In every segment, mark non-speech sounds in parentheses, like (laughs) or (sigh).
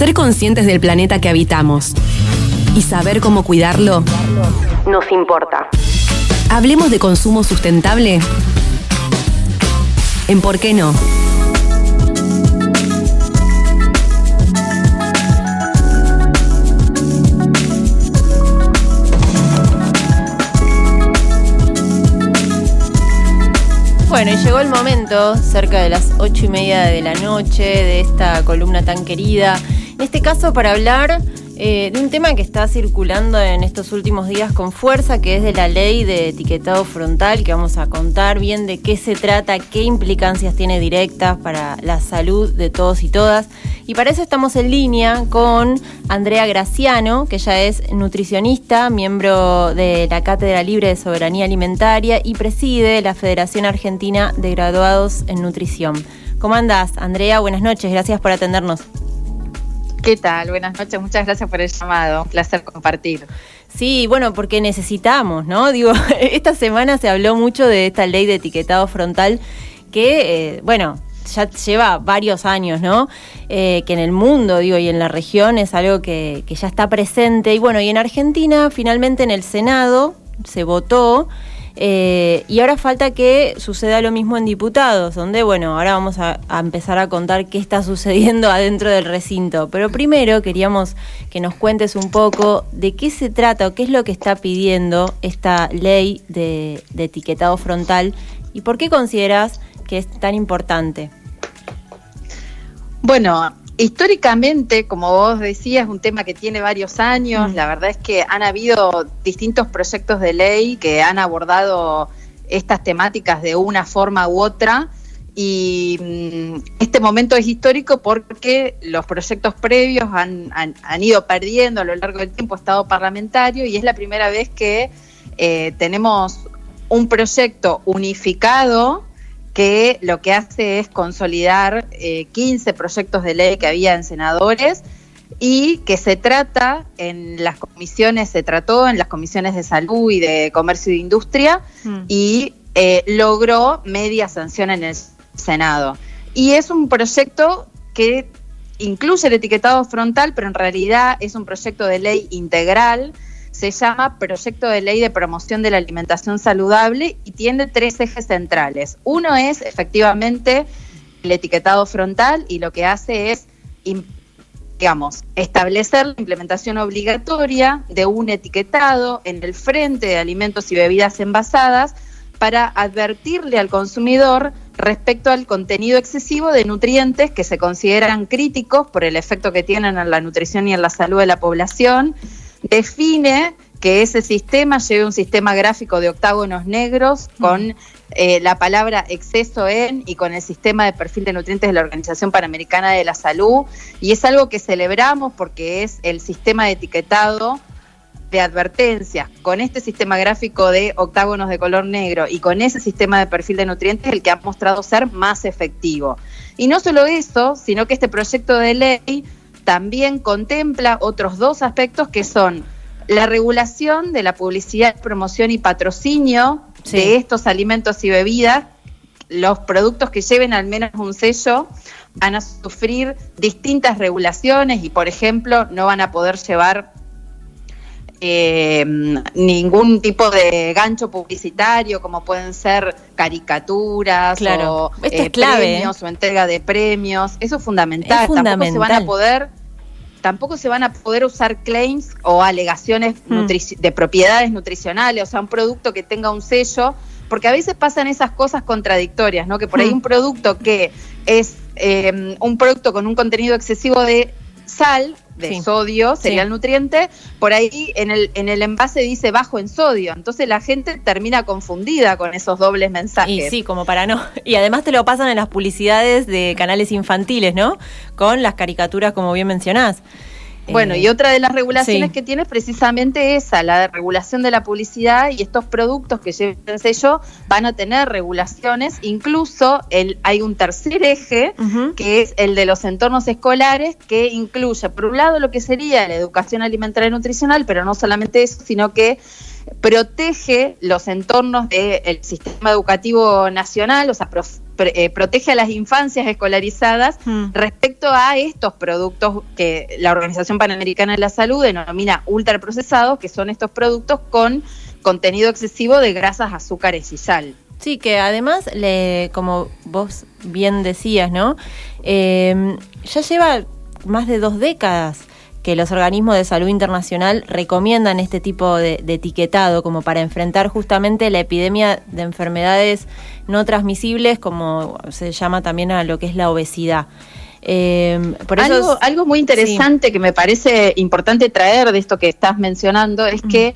ser conscientes del planeta que habitamos y saber cómo cuidarlo nos importa. Hablemos de consumo sustentable. ¿En por qué no? Bueno, y llegó el momento, cerca de las ocho y media de la noche, de esta columna tan querida. En este caso, para hablar eh, de un tema que está circulando en estos últimos días con fuerza, que es de la ley de etiquetado frontal, que vamos a contar bien de qué se trata, qué implicancias tiene directas para la salud de todos y todas. Y para eso estamos en línea con Andrea Graciano, que ya es nutricionista, miembro de la Cátedra Libre de Soberanía Alimentaria y preside la Federación Argentina de Graduados en Nutrición. ¿Cómo andás, Andrea? Buenas noches, gracias por atendernos. ¿Qué tal? Buenas noches, muchas gracias por el llamado. Un placer compartir. Sí, bueno, porque necesitamos, ¿no? (laughs) Digo, esta semana se habló mucho de esta ley de etiquetado frontal que, eh, bueno, ya lleva varios años, ¿no? Eh, que en el mundo, digo, y en la región es algo que, que ya está presente. Y bueno, y en Argentina, finalmente en el Senado se votó eh, y ahora falta que suceda lo mismo en diputados, donde, bueno, ahora vamos a, empezar a contar qué está sucediendo (laughs) adentro del recinto. Pero primero queríamos que nos cuentes un poco de qué se trata o qué es lo que está pidiendo esta ley de, de etiquetado frontal y por qué consideras que es tan importante. Bueno, Históricamente, como vos decías, es un tema que tiene varios años. Mm. La verdad es que han habido distintos proyectos de ley que han abordado estas temáticas de una forma u otra. Y mm, este momento es histórico porque los proyectos previos han, ido perdiendo a lo largo del tiempo estado parlamentario y es la primera vez que eh, tenemos un proyecto unificado que lo que hace es consolidar 15 eh, proyectos de ley que había en senadores y que se trata en las comisiones, se trató en las comisiones de salud y de comercio y de industria mm. y eh, logró media sanción en el Senado. Y es un proyecto que incluye el etiquetado frontal, pero en realidad es un proyecto de ley integral se llama Proyecto de Ley de Promoción de la Alimentación Saludable y tiene tres ejes centrales. Uno es efectivamente el etiquetado frontal y lo que hace es, digamos, establecer la implementación obligatoria de un etiquetado en el frente de alimentos y bebidas envasadas para advertirle al consumidor respecto al contenido excesivo de nutrientes que se consideran críticos por el efecto que tienen en la nutrición y en la salud de la población define que ese sistema lleve un sistema gráfico de octágonos negros con eh, la palabra exceso en y con el sistema de perfil de nutrientes de la Organización Panamericana de la Salud. Y es algo que celebramos porque es el sistema de etiquetado de advertencias con este sistema gráfico de octágonos de color negro y con ese sistema de perfil de nutrientes el que ha mostrado ser más efectivo. Y no solo eso, sino que este proyecto de ley también contempla otros dos aspectos que son la regulación de la publicidad, promoción y patrocinio de estos alimentos y bebidas. Los productos que lleven al menos un sello van a sufrir distintas regulaciones y, por ejemplo, no van a poder llevar eh, ningún tipo de gancho publicitario, como pueden ser caricaturas o eh, premios o entrega de premios. Eso es fundamental. Tampoco se van a poder tampoco se van a poder usar claims o alegaciones hmm. de propiedades nutricionales, o sea, un producto que tenga un sello, porque a veces pasan esas cosas contradictorias, ¿no? Que por ahí hmm. un producto que es eh, un producto con un contenido excesivo de sal, de sodio, sería el nutriente, por ahí en el, en el envase dice bajo en sodio. Entonces la gente termina confundida con esos dobles mensajes. Y sí, como para no. (laughs) Y además te lo pasan en las publicidades de canales infantiles, ¿no? Con las caricaturas, como bien mencionás. Bueno, y otra de las regulaciones que tiene es precisamente esa, la regulación de la publicidad y estos productos que lleven sello van a tener regulaciones. Incluso el, hay un tercer eje, que es el de los entornos escolares, que incluye, por un lado, lo que sería la educación alimentaria y nutricional, pero no solamente eso, sino que protege los entornos del sistema educativo nacional, o sea, eh, protege a las infancias escolarizadas hmm. respecto a estos productos que la Organización Panamericana de la Salud denomina ultraprocesados, que son estos productos con contenido excesivo de grasas, azúcares y sal. Sí, que además, le, como vos bien decías, ¿no? Eh, ya lleva más de dos décadas que los organismos de salud internacional recomiendan este tipo de, etiquetado como para enfrentar justamente la epidemia de enfermedades no transmisibles, como se llama también a lo que es la obesidad. Eh, por algo, algo muy interesante que me parece importante traer de esto que estás mencionando es que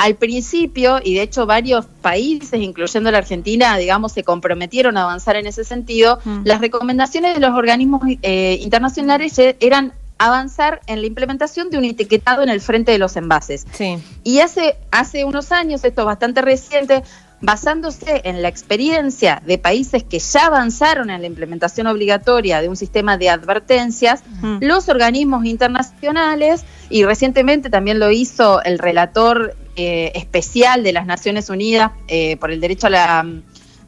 al principio, y de hecho varios países, incluyendo la Argentina, digamos, se comprometieron a avanzar en ese sentido, las recomendaciones de los organismos eh, internacionales eran avanzar en la implementación de un etiquetado en el frente de los envases. Sí. Y hace, hace unos años, esto es bastante reciente, basándose en la experiencia de países que ya avanzaron en la implementación obligatoria de un sistema de advertencias, los organismos internacionales, y recientemente también lo hizo el relator eh, especial de las Naciones Unidas eh, por el derecho a la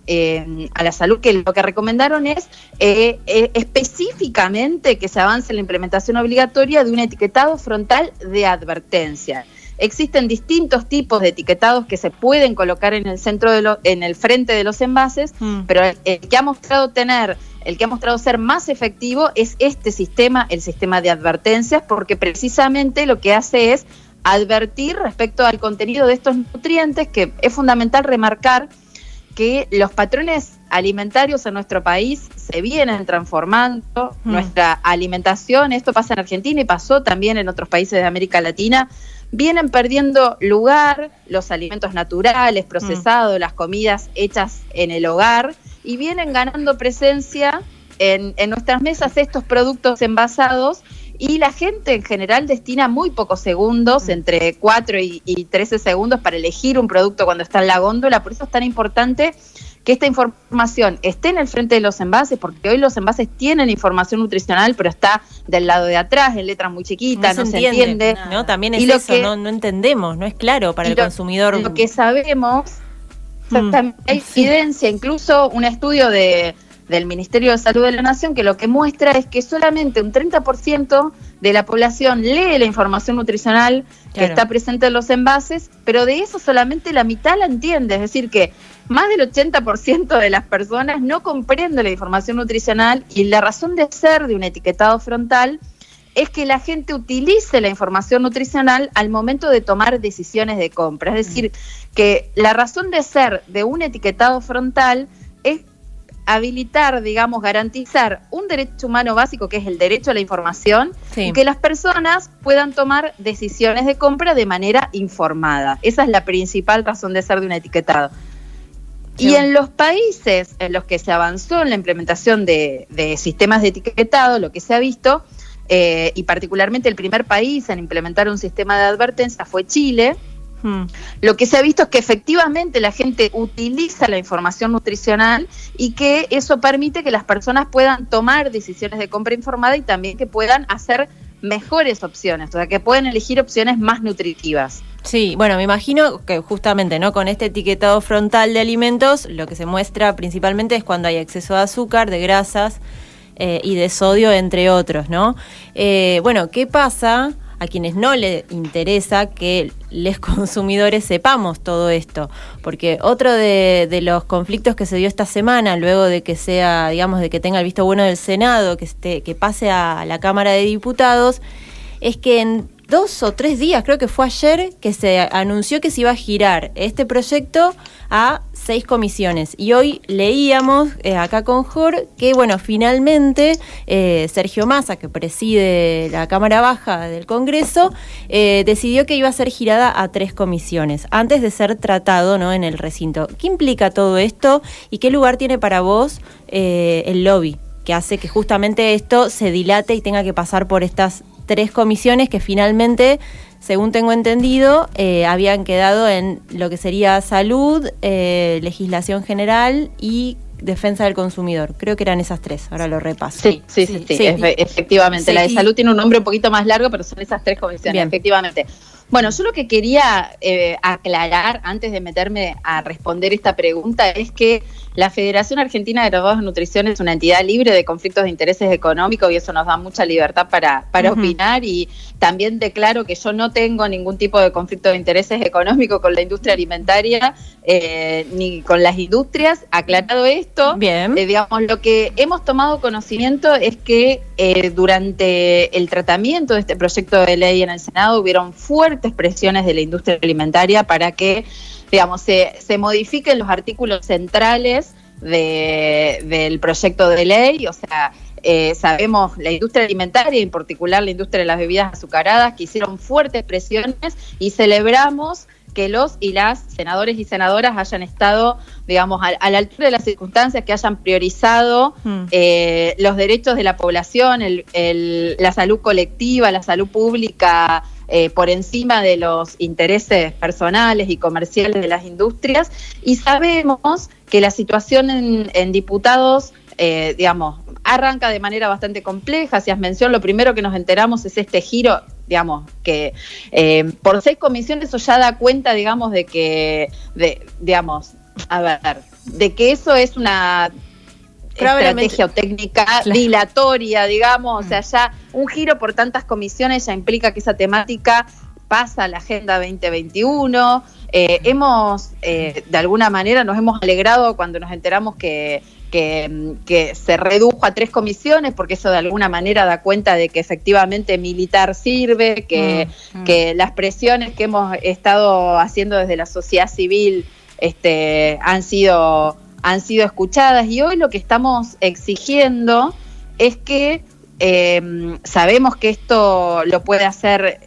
eh, a la salud, que lo que recomendaron es eh, eh, específicamente que se avance en la implementación obligatoria de un etiquetado frontal de advertencia. Existen distintos tipos de etiquetados que se pueden colocar en el centro de lo, en el frente de los envases, mm. pero el, que ha mostrado tener el que ha mostrado ser más efectivo es este sistema, el sistema de advertencias, porque precisamente lo que hace es advertir respecto al contenido de estos nutrientes, que es fundamental remarcar que los patrones alimentarios en nuestro país se vienen transformando, mm. nuestra alimentación, esto pasa en Argentina y pasó también en otros países de América Latina, vienen perdiendo lugar los alimentos naturales, procesados, mm. las comidas hechas en el hogar y vienen ganando presencia en, en nuestras mesas estos productos envasados y la gente en general destina muy pocos segundos, mm. entre 4 y, y 13 segundos, para elegir un producto cuando está en la góndola. Por eso es tan importante que esta información esté en el frente de los envases, porque hoy los envases tienen información nutricional, pero está del lado de atrás, en letras muy chiquitas, no, se, entiende. No, también es eso, no, entendemos, no es claro para el consumidor. Lo que sabemos, mm. hay evidencia, incluso un estudio de del Ministerio de Salud de la Nación que lo que muestra es que solamente un 30% de la población lee la información nutricional que está presente en los envases, pero de eso solamente la mitad la entiende, es decir, que más del 80% de las personas no comprende la información nutricional y la razón de ser de un etiquetado frontal es que la gente utilice la información nutricional al momento de tomar decisiones de compra. Es decir, que la razón de ser de un etiquetado frontal habilitar, digamos, garantizar un derecho humano básico que es el derecho a la información y que las personas puedan tomar decisiones de compra de manera informada. Esa es la principal razón de ser de un etiquetado. Y en los países en los que se avanzó en la implementación de, sistemas de etiquetado, lo que se ha visto, eh, y particularmente el primer país en implementar un sistema de advertencia fue Chile, Lo que se ha visto es que efectivamente la gente utiliza la información nutricional y que eso permite que las personas puedan tomar decisiones de compra informada y también que puedan hacer mejores opciones, o sea, que pueden elegir opciones más nutritivas. Sí, bueno, me imagino que justamente, ¿no? Con este etiquetado frontal de alimentos, lo que se muestra principalmente es cuando hay exceso de azúcar, de grasas eh, y de sodio, entre otros, ¿no? Eh, bueno, ¿qué pasa a quienes no les interesa que los (laughs) consumidores sepamos todo esto. Porque otro de, los conflictos que se dio esta semana, luego de que sea, digamos, de que tenga el visto bueno del Senado, que, esté, que pase a la Cámara de Diputados, es que en dos o tres días, creo que fue ayer, que se anunció que se iba a girar este proyecto a seis comisiones. Y hoy leíamos eh, acá con Jor que, bueno, finalmente eh, Sergio Massa, que preside la Cámara Baja del Congreso, eh, decidió que iba a ser girada a tres comisiones, antes de ser tratado ¿no? en el recinto. ¿Qué implica todo esto y qué lugar tiene para vos el lobby? que hace que justamente esto se dilate y tenga que pasar por estas tres comisiones que finalmente, según tengo entendido, eh, habían quedado en lo que sería salud, eh, legislación general y defensa del consumidor. Creo que eran esas tres, ahora lo repaso. Sí, sí, sí, sí, efectivamente. la de salud tiene un nombre un poquito más largo, pero son esas tres comisiones, efectivamente. Bueno, yo lo que quería eh, aclarar antes de meterme a responder esta pregunta es que la Federación Argentina de Graduados de Nutrición es una entidad libre de conflictos de intereses económicos y eso nos da mucha libertad para, para opinar y también declaro que yo no tengo ningún tipo de conflicto de intereses económico con la industria alimentaria eh, ni con las industrias. Aclarado esto, Bien. Eh, digamos, lo que hemos tomado conocimiento es que eh, durante el tratamiento de este proyecto de ley en el Senado hubieron fuertes presiones de la industria alimentaria para que digamos, se, se modifiquen los artículos centrales de, del proyecto de ley, o sea, eh, sabemos la industria alimentaria, en particular la industria de las bebidas azucaradas, que hicieron fuertes presiones y celebramos que los y las senadores y senadoras hayan estado, digamos, a, la altura de las circunstancias, que hayan priorizado mm. eh, los derechos de la población, el, el, la salud colectiva, la salud pública eh, por encima de los intereses personales y comerciales de las industrias. Y sabemos que la situación en, diputados, eh, digamos, arranca de manera bastante compleja. Si has mencionado, lo primero que nos enteramos es este giro digamos, que eh, por seis comisiones eso ya da cuenta, digamos, de que, de, digamos, a ver, de que eso es una estrategia o técnica dilatoria, digamos, o sea, mm. ya un giro por tantas comisiones ya implica que esa temática pasa a la Agenda 2021. Eh, hemos, eh, de alguna manera, nos hemos alegrado cuando nos enteramos que, que, se redujo a tres comisiones, porque eso de alguna manera da cuenta de que efectivamente militar sirve, que, mm, mm. que las presiones que hemos estado haciendo desde la sociedad civil este, han sido han sido escuchadas. Y hoy lo que estamos exigiendo es que em, sabemos que esto lo puede hacer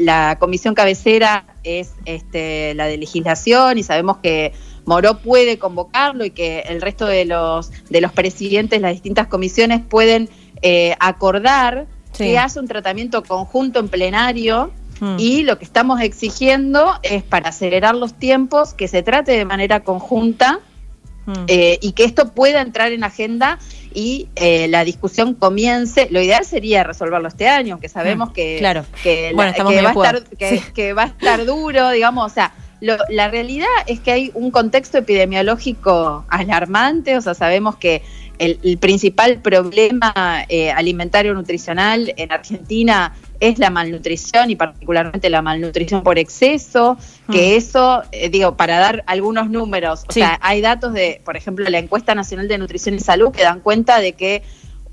la comisión cabecera, es este, la de legislación y sabemos que Moró puede convocarlo y que el resto de los, de los presidentes de las distintas comisiones pueden eh, acordar que haya un tratamiento conjunto en plenario. Mm. y lo que estamos exigiendo es para acelerar los tiempos que se trate de manera conjunta Mm. Eh, y que esto pueda entrar en agenda y eh, la discusión comience. Lo ideal sería resolverlo este año, aunque sabemos mm, que, claro. que, va a estar, que, va a estar duro, digamos, o sea. la realidad es que hay un contexto epidemiológico alarmante, o sea, sabemos que el, principal problema eh, alimentario nutricional en Argentina es la malnutrición y particularmente la malnutrición por exceso, que mm. eso, eh, digo, para dar algunos números, o sea, hay datos de, por ejemplo, la encuesta nacional de nutrición y salud que dan cuenta de que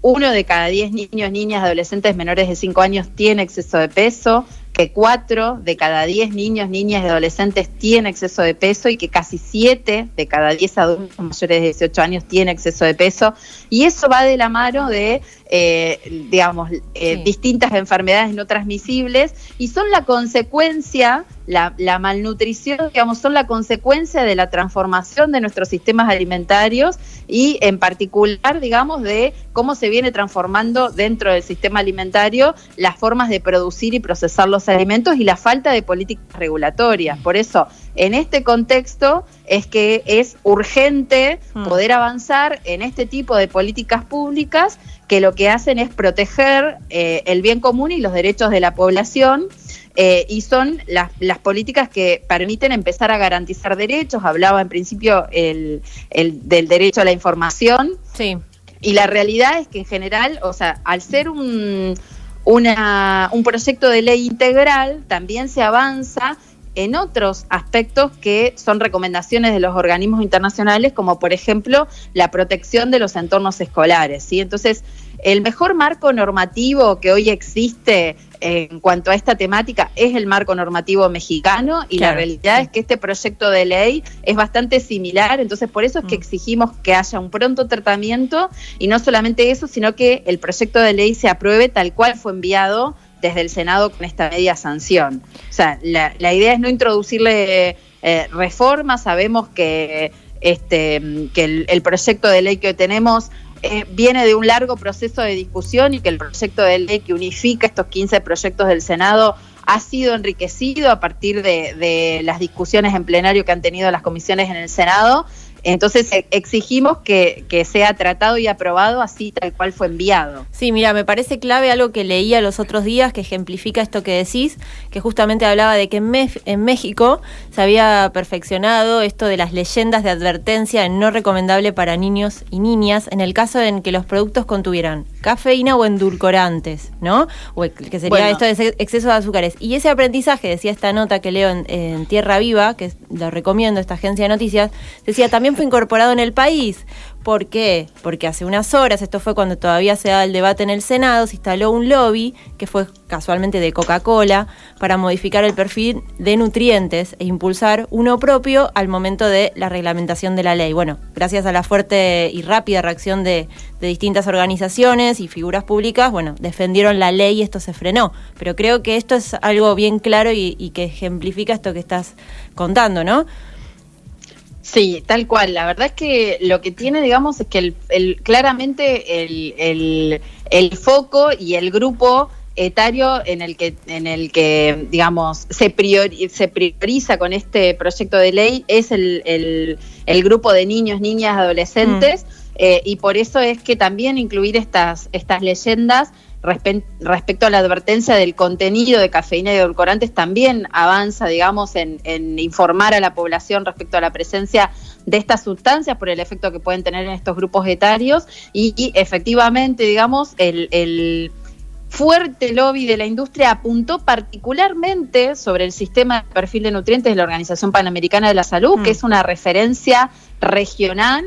uno de cada diez niños, niñas, adolescentes menores de 5 años tiene exceso de peso, que cuatro de cada diez niños, niñas y adolescentes tiene exceso de peso y que casi siete de cada diez adultos mayores de 18 años tiene exceso de peso. Y eso va de la mano de, eh, digamos, eh, distintas enfermedades no transmisibles y son la consecuencia la, malnutrición, digamos, son la consecuencia de la transformación de nuestros sistemas alimentarios y en particular, digamos, de cómo se viene transformando dentro del sistema alimentario las formas de producir y procesar los alimentos y la falta de políticas regulatorias. Por eso, en este contexto es que es urgente mm. poder avanzar en este tipo de políticas públicas que lo que hacen es proteger eh, el bien común y los derechos de la población eh, y son las, las, políticas que permiten empezar a garantizar derechos. Hablaba en principio el, el, del derecho a la información. Sí. Y la realidad es que en general, o sea, al ser un, una, un proyecto de ley integral, también se avanza en otros aspectos que son recomendaciones de los organismos internacionales, como por ejemplo la protección de los entornos escolares. ¿sí? Entonces, el mejor marco normativo que hoy existe en cuanto a esta temática es el marco normativo mexicano y la realidad es que este proyecto de ley es bastante similar, entonces por eso es que mm. exigimos que haya un pronto tratamiento y no solamente eso, sino que el proyecto de ley se apruebe tal cual fue enviado desde el Senado con esta media sanción. O sea, la, idea es no introducirle eh, reformas, sabemos que, este, que el, proyecto de ley que tenemos eh, viene de un largo proceso de discusión y que el proyecto de ley que unifica estos 15 proyectos del Senado ha sido enriquecido a partir de, las discusiones en plenario que han tenido las comisiones en el Senado. Entonces e, exigimos que, sea tratado y aprobado así tal cual fue enviado. Sí, mira, me parece clave algo que leía los otros días que ejemplifica esto que decís, que justamente hablaba de que en, en México se había perfeccionado esto de las leyendas de advertencia en no recomendable para niños y niñas en el caso en que los productos contuvieran cafeína o endulcorantes, ¿no? O que sería esto de exceso de azúcares. Y ese aprendizaje, decía esta nota que leo en, Tierra Viva, que lo recomiendo, esta agencia de noticias, decía, también fue incorporado en el país. ¿Por qué? Porque hace unas horas, esto fue cuando todavía se daba el debate en el Senado, se instaló un lobby, que fue casualmente de Coca-Cola, para modificar el perfil de nutrientes e impulsar uno propio al momento de la reglamentación de la ley. Bueno, gracias a la fuerte y rápida reacción de, distintas organizaciones y figuras públicas, bueno, defendieron la ley y esto se frenó. Pero creo que esto es algo bien claro y que ejemplifica esto que estás contando, ¿no? Sí, tal cual. La verdad es que lo que tiene, digamos, es que el, claramente el, el, foco y el grupo etario en el que, en el que digamos, se, se prioriza con este proyecto de ley es el, grupo de niños, niñas, adolescentes, mm. eh, y por eso es que también incluir estas, estas leyendas respecto a la advertencia del contenido de cafeína y edulcorantes también avanza, digamos, en, informar a la población respecto a la presencia de estas sustancias por el efecto que pueden tener en estos grupos etarios y, efectivamente, digamos, el, fuerte lobby de la industria apuntó particularmente sobre el sistema de perfil de nutrientes de la Organización Panamericana de la Salud, que mm. es una referencia regional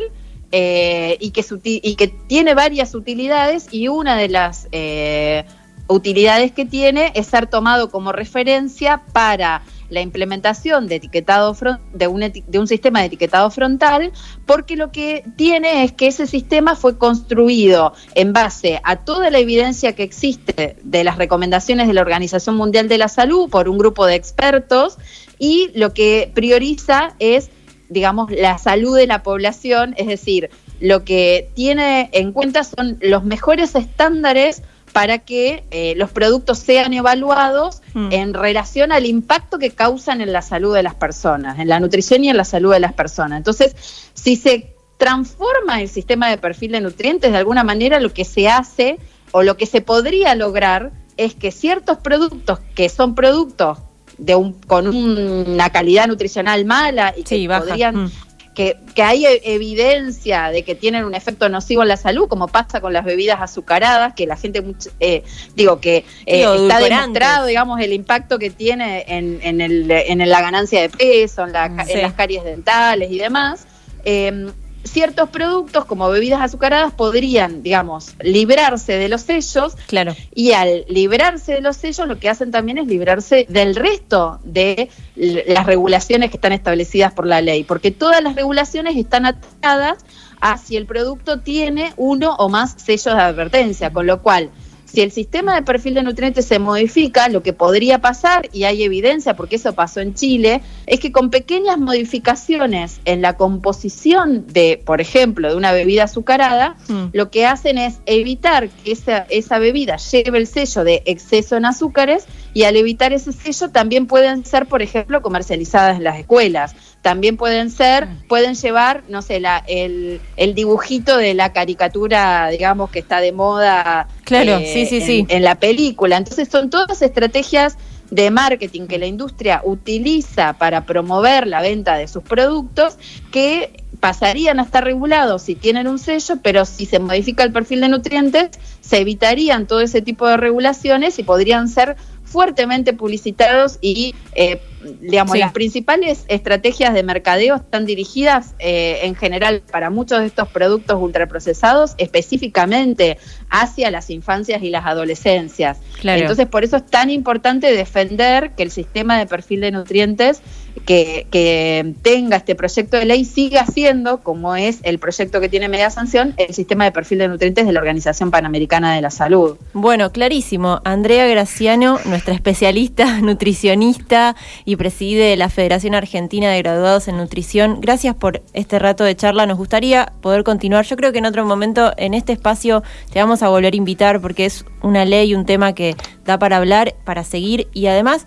eh, y, que tiene varias utilidades y una de las eh, utilidades que tiene es ser tomado como referencia para la implementación de etiquetado de un sistema de etiquetado frontal, porque lo que tiene es que ese sistema fue construido en base a toda la evidencia que existe de las recomendaciones de la Organización Mundial de la Salud por un grupo de expertos y lo que prioriza es digamos, la salud de la población, es decir, lo que tiene en cuenta son los mejores estándares para que eh, los productos sean evaluados mm. en relación al impacto que causan en la salud de las personas, en la nutrición y en la salud de las personas. Entonces, si se transforma el sistema de perfil de nutrientes, de alguna manera lo que se hace o lo que se podría lograr es que ciertos productos que son productos de un, con una calidad nutricional mala y que podrían... Mm. Que, que, hay e, evidencia de que tienen un efecto nocivo en la salud, como pasa con las bebidas azucaradas, que la gente, eh, digo, que eh, está demostrado, digamos, el impacto que tiene en, en, el, en la ganancia de peso, en, la, en las caries dentales y demás. Eh, ciertos productos como bebidas azucaradas podrían, digamos, librarse de los sellos. Claro. Y al librarse de los sellos, lo que hacen también es librarse del resto de las regulaciones que están establecidas por la ley, porque todas las regulaciones están atadas a si el producto tiene uno o más sellos de advertencia, con lo cual si el sistema de perfil de nutrientes se modifica, lo que podría pasar, y hay evidencia porque eso pasó en Chile, es que con pequeñas modificaciones en la composición de, por ejemplo, de una bebida azucarada, mm. lo que hacen es evitar que esa, esa bebida lleve el sello de exceso en azúcares y al evitar ese sello también pueden ser, por ejemplo, comercializadas en las escuelas. También pueden ser, mm. pueden llevar, no sé, la, el, el dibujito de la caricatura, digamos, que está de moda claro, eh, sí, sí, en, sí. en la película. Entonces son todas estrategias de marketing que la industria utiliza para promover la venta de sus productos que pasarían a estar regulados si tienen un sello, pero si se modifica el perfil de nutrientes, se evitarían todo ese tipo de regulaciones y podrían ser fuertemente publicitados y, eh, digamos, las principales estrategias de mercadeo están dirigidas eh, en general para muchos de estos productos ultraprocesados, específicamente hacia las infancias y las adolescencias. Entonces, por eso es tan importante defender que el sistema de perfil de nutrientes que, que, tenga este proyecto de ley siga siendo, como es el proyecto que tiene media sanción, el sistema de perfil de nutrientes de la Organización Panamericana de la Salud. Bueno, clarísimo. Andrea Graciano, nuestra especialista (laughs) nutricionista y preside la Federación Argentina de Graduados en Nutrición. Gracias por este rato de charla. Nos gustaría poder continuar. Yo creo que en otro momento, en este espacio, te vamos a volver a invitar porque es una ley, un tema que da para hablar, para seguir y además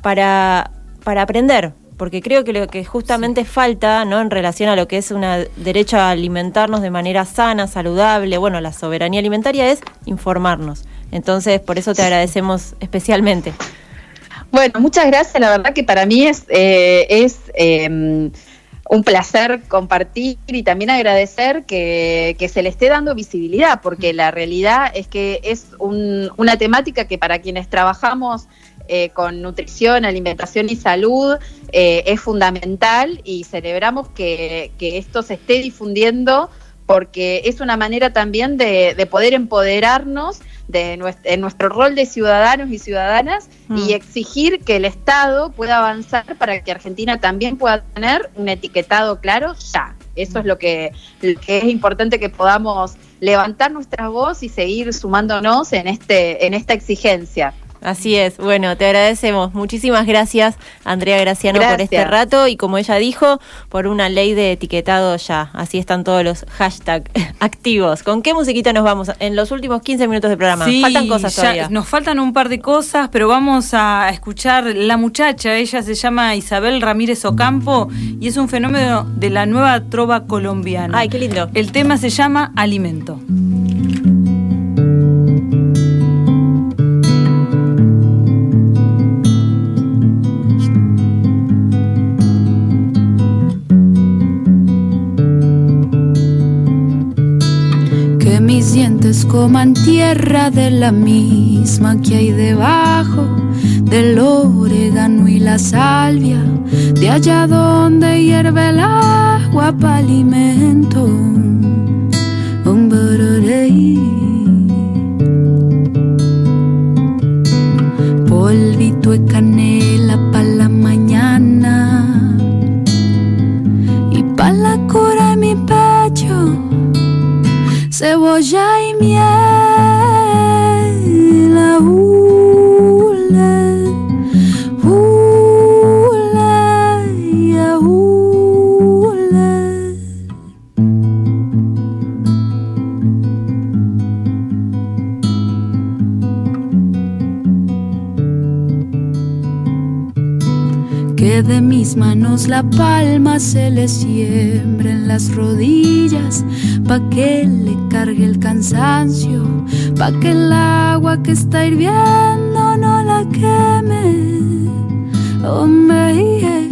para, para aprender porque creo que lo que justamente falta, ¿no? En relación a lo que es un derecho a alimentarnos de manera sana, saludable, bueno, la soberanía alimentaria es informarnos. Entonces, por eso te agradecemos especialmente. Bueno, muchas gracias. La verdad que para mí es, eh, em, un placer compartir y también agradecer que, se le esté dando visibilidad, porque la realidad es que es una temática que para quienes trabajamos eh, con nutrición, alimentación y salud eh, es fundamental y celebramos que, esto se esté difundiendo porque es una manera también de, de poder empoderarnos de nuestro, en nuestro rol de ciudadanos y ciudadanas y mm. exigir que el Estado pueda avanzar para que Argentina también pueda tener un etiquetado claro ya. Eso es lo que, es importante que podamos levantar nuestra voz y seguir sumándonos en este en esta exigencia. Así es. Bueno, te agradecemos. Muchísimas gracias, Andrea Graciano, por este rato y como ella dijo, por una ley de etiquetado ya. Así están todos los hashtags (laughs) activos. ¿Con qué musiquita nos vamos en los últimos 15 minutos de programa? faltan cosas todavía. Nos faltan un par de cosas, pero vamos a escuchar La Muchacha. Ella se llama Isabel Ramírez Ocampo y es un fenómeno de la nueva trova colombiana. Ay, qué lindo. El tema se llama Alimento. Coman tierra de la misma que hay debajo del orégano y la salvia, de allá donde hierve el agua para alimento. Polvito de canela cebolla y palma se le siembra en las rodillas pa' que le cargue el cansancio, pa' que el agua que está hirviendo no la queme. Silencio y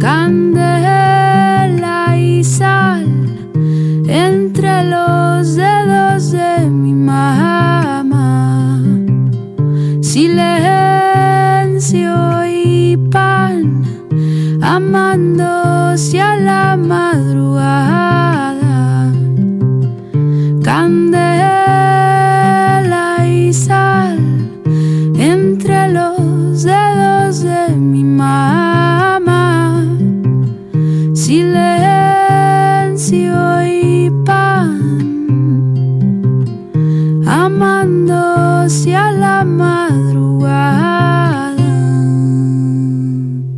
pan,